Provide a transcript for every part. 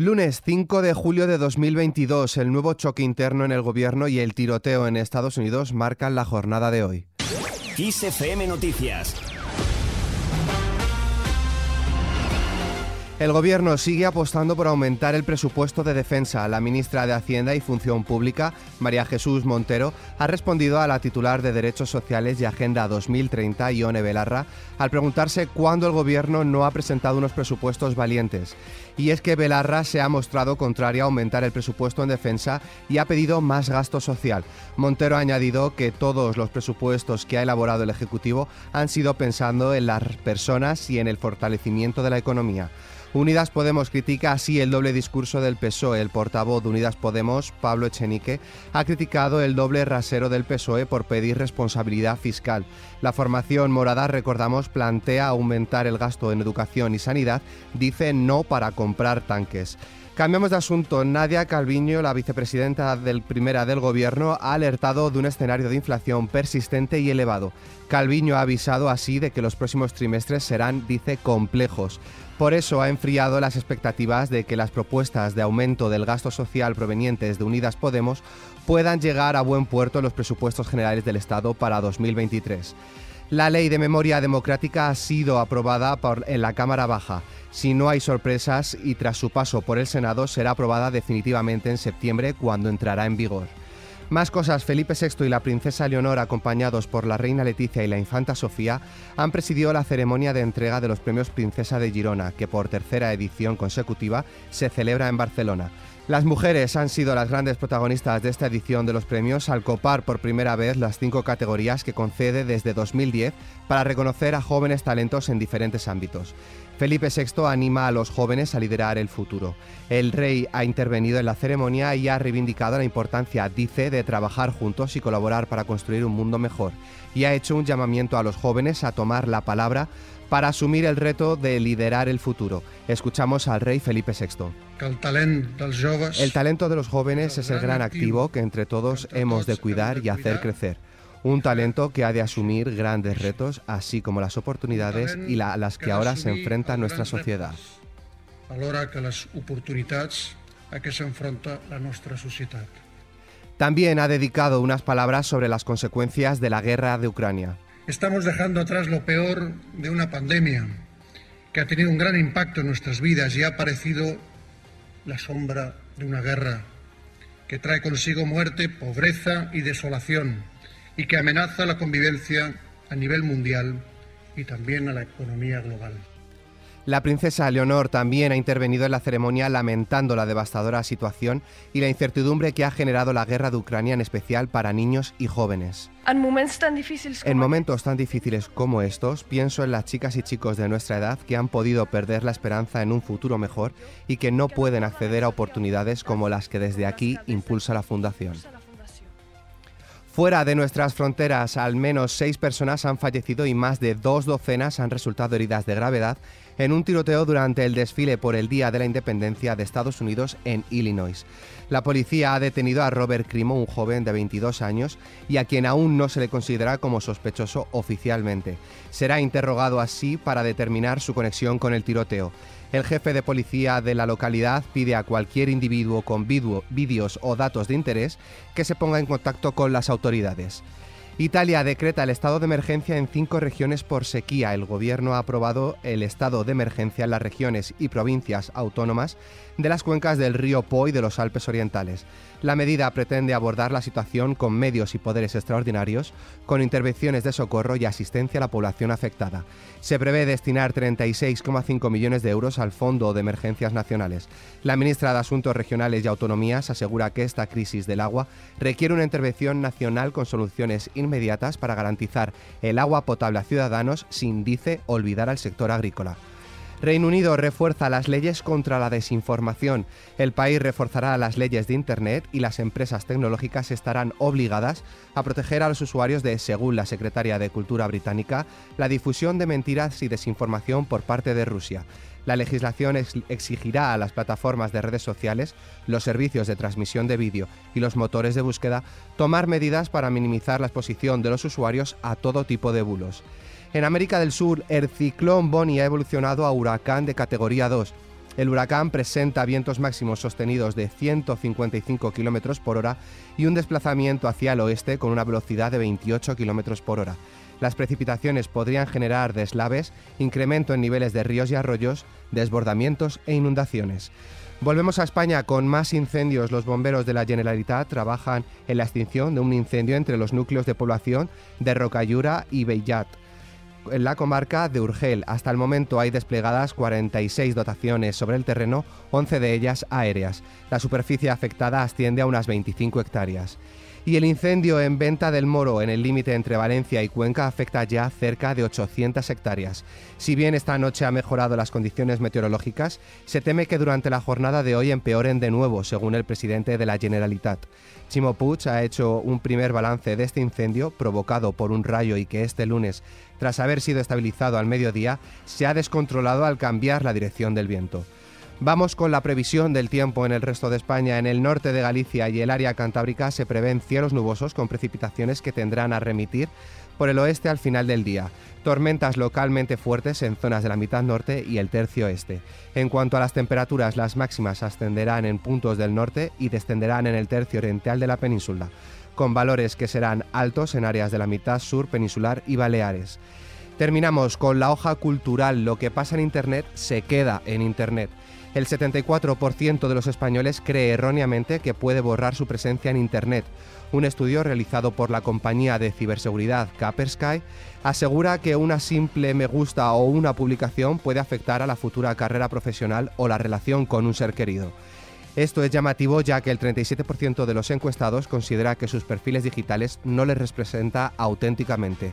Lunes 5 de julio de 2022, el nuevo choque interno en el gobierno y el tiroteo en Estados Unidos marcan la jornada de hoy. Noticias El Gobierno sigue apostando por aumentar el presupuesto de defensa. La ministra de Hacienda y Función Pública, María Jesús Montero, ha respondido a la titular de Derechos Sociales y Agenda 2030, Ione Belarra, al preguntarse cuándo el Gobierno no ha presentado unos presupuestos valientes. Y es que Belarra se ha mostrado contraria a aumentar el presupuesto en defensa y ha pedido más gasto social. Montero ha añadido que todos los presupuestos que ha elaborado el Ejecutivo han sido pensando en las personas y en el fortalecimiento de la economía. Unidas Podemos critica así el doble discurso del PSOE. El portavoz de Unidas Podemos, Pablo Echenique, ha criticado el doble rasero del PSOE por pedir responsabilidad fiscal. La formación morada, recordamos, plantea aumentar el gasto en educación y sanidad, dice no para comprar tanques. Cambiamos de asunto. Nadia Calviño, la vicepresidenta del primera del gobierno, ha alertado de un escenario de inflación persistente y elevado. Calviño ha avisado así de que los próximos trimestres serán, dice, complejos. Por eso ha enfriado las expectativas de que las propuestas de aumento del gasto social provenientes de Unidas Podemos puedan llegar a buen puerto en los presupuestos generales del Estado para 2023. La ley de memoria democrática ha sido aprobada por, en la Cámara Baja. Si no hay sorpresas y tras su paso por el Senado será aprobada definitivamente en septiembre cuando entrará en vigor. Más cosas, Felipe VI y la princesa Leonor, acompañados por la reina Leticia y la infanta Sofía, han presidido la ceremonia de entrega de los premios Princesa de Girona, que por tercera edición consecutiva se celebra en Barcelona. Las mujeres han sido las grandes protagonistas de esta edición de los premios al copar por primera vez las cinco categorías que concede desde 2010 para reconocer a jóvenes talentos en diferentes ámbitos. Felipe VI anima a los jóvenes a liderar el futuro. El rey ha intervenido en la ceremonia y ha reivindicado la importancia, dice, de trabajar juntos y colaborar para construir un mundo mejor. Y ha hecho un llamamiento a los jóvenes a tomar la palabra para asumir el reto de liderar el futuro. Escuchamos al rey Felipe VI. El talento de los jóvenes es el gran activo que entre todos hemos de cuidar y hacer crecer un talento que ha de asumir grandes retos, así como las oportunidades y las que ahora se enfrenta nuestra sociedad. que las oportunidades a que se enfrenta la nuestra sociedad. También ha dedicado unas palabras sobre las consecuencias de la guerra de Ucrania. Estamos dejando atrás lo peor de una pandemia que ha tenido un gran impacto en nuestras vidas y ha aparecido la sombra de una guerra que trae consigo muerte, pobreza y desolación y que amenaza la convivencia a nivel mundial y también a la economía global. La princesa Leonor también ha intervenido en la ceremonia lamentando la devastadora situación y la incertidumbre que ha generado la guerra de Ucrania, en especial para niños y jóvenes. En momentos tan difíciles como, en momentos tan difíciles como estos, pienso en las chicas y chicos de nuestra edad que han podido perder la esperanza en un futuro mejor y que no pueden acceder a oportunidades como las que desde aquí impulsa la Fundación. Fuera de nuestras fronteras, al menos seis personas han fallecido y más de dos docenas han resultado heridas de gravedad en un tiroteo durante el desfile por el Día de la Independencia de Estados Unidos en Illinois. La policía ha detenido a Robert Crimo, un joven de 22 años, y a quien aún no se le considera como sospechoso oficialmente. Será interrogado así para determinar su conexión con el tiroteo. El jefe de policía de la localidad pide a cualquier individuo con vídeos o datos de interés que se ponga en contacto con las autoridades. Italia decreta el estado de emergencia en cinco regiones por sequía. El gobierno ha aprobado el estado de emergencia en las regiones y provincias autónomas de las cuencas del río Po y de los Alpes Orientales. La medida pretende abordar la situación con medios y poderes extraordinarios, con intervenciones de socorro y asistencia a la población afectada. Se prevé destinar 36,5 millones de euros al Fondo de Emergencias Nacionales. La ministra de Asuntos Regionales y Autonomías asegura que esta crisis del agua requiere una intervención nacional con soluciones inmediatas para garantizar el agua potable a ciudadanos sin, dice, olvidar al sector agrícola. Reino Unido refuerza las leyes contra la desinformación. El país reforzará las leyes de Internet y las empresas tecnológicas estarán obligadas a proteger a los usuarios de, según la secretaria de Cultura británica, la difusión de mentiras y desinformación por parte de Rusia. La legislación exigirá a las plataformas de redes sociales, los servicios de transmisión de vídeo y los motores de búsqueda tomar medidas para minimizar la exposición de los usuarios a todo tipo de bulos. En América del Sur, el ciclón Bonnie ha evolucionado a huracán de categoría 2. El huracán presenta vientos máximos sostenidos de 155 km por hora y un desplazamiento hacia el oeste con una velocidad de 28 km por hora. Las precipitaciones podrían generar deslaves, incremento en niveles de ríos y arroyos, desbordamientos e inundaciones. Volvemos a España con más incendios. Los bomberos de la Generalitat trabajan en la extinción de un incendio entre los núcleos de población de Rocayura y Bellat en la comarca de Urgel. Hasta el momento hay desplegadas 46 dotaciones sobre el terreno, 11 de ellas aéreas. La superficie afectada asciende a unas 25 hectáreas. Y el incendio en Venta del Moro, en el límite entre Valencia y Cuenca, afecta ya cerca de 800 hectáreas. Si bien esta noche ha mejorado las condiciones meteorológicas, se teme que durante la jornada de hoy empeoren de nuevo, según el presidente de la Generalitat. Chimo Puig ha hecho un primer balance de este incendio provocado por un rayo y que este lunes, tras haber sido estabilizado al mediodía, se ha descontrolado al cambiar la dirección del viento. Vamos con la previsión del tiempo en el resto de España. En el norte de Galicia y el área cantábrica se prevén cielos nubosos con precipitaciones que tendrán a remitir por el oeste al final del día. Tormentas localmente fuertes en zonas de la mitad norte y el tercio este. En cuanto a las temperaturas, las máximas ascenderán en puntos del norte y descenderán en el tercio oriental de la península, con valores que serán altos en áreas de la mitad sur peninsular y Baleares. Terminamos con la hoja cultural. Lo que pasa en Internet se queda en Internet. El 74% de los españoles cree erróneamente que puede borrar su presencia en Internet. Un estudio realizado por la compañía de ciberseguridad Kaspersky asegura que una simple me gusta o una publicación puede afectar a la futura carrera profesional o la relación con un ser querido. Esto es llamativo ya que el 37% de los encuestados considera que sus perfiles digitales no les representa auténticamente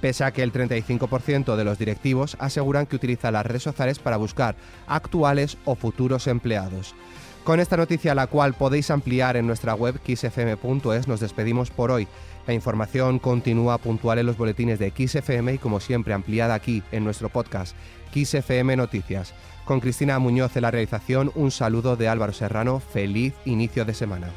pese a que el 35% de los directivos aseguran que utiliza las redes sociales para buscar actuales o futuros empleados. Con esta noticia, la cual podéis ampliar en nuestra web xfm.es, nos despedimos por hoy. La información continúa puntual en los boletines de XFM y como siempre ampliada aquí en nuestro podcast XFM Noticias. Con Cristina Muñoz en la realización, un saludo de Álvaro Serrano, feliz inicio de semana.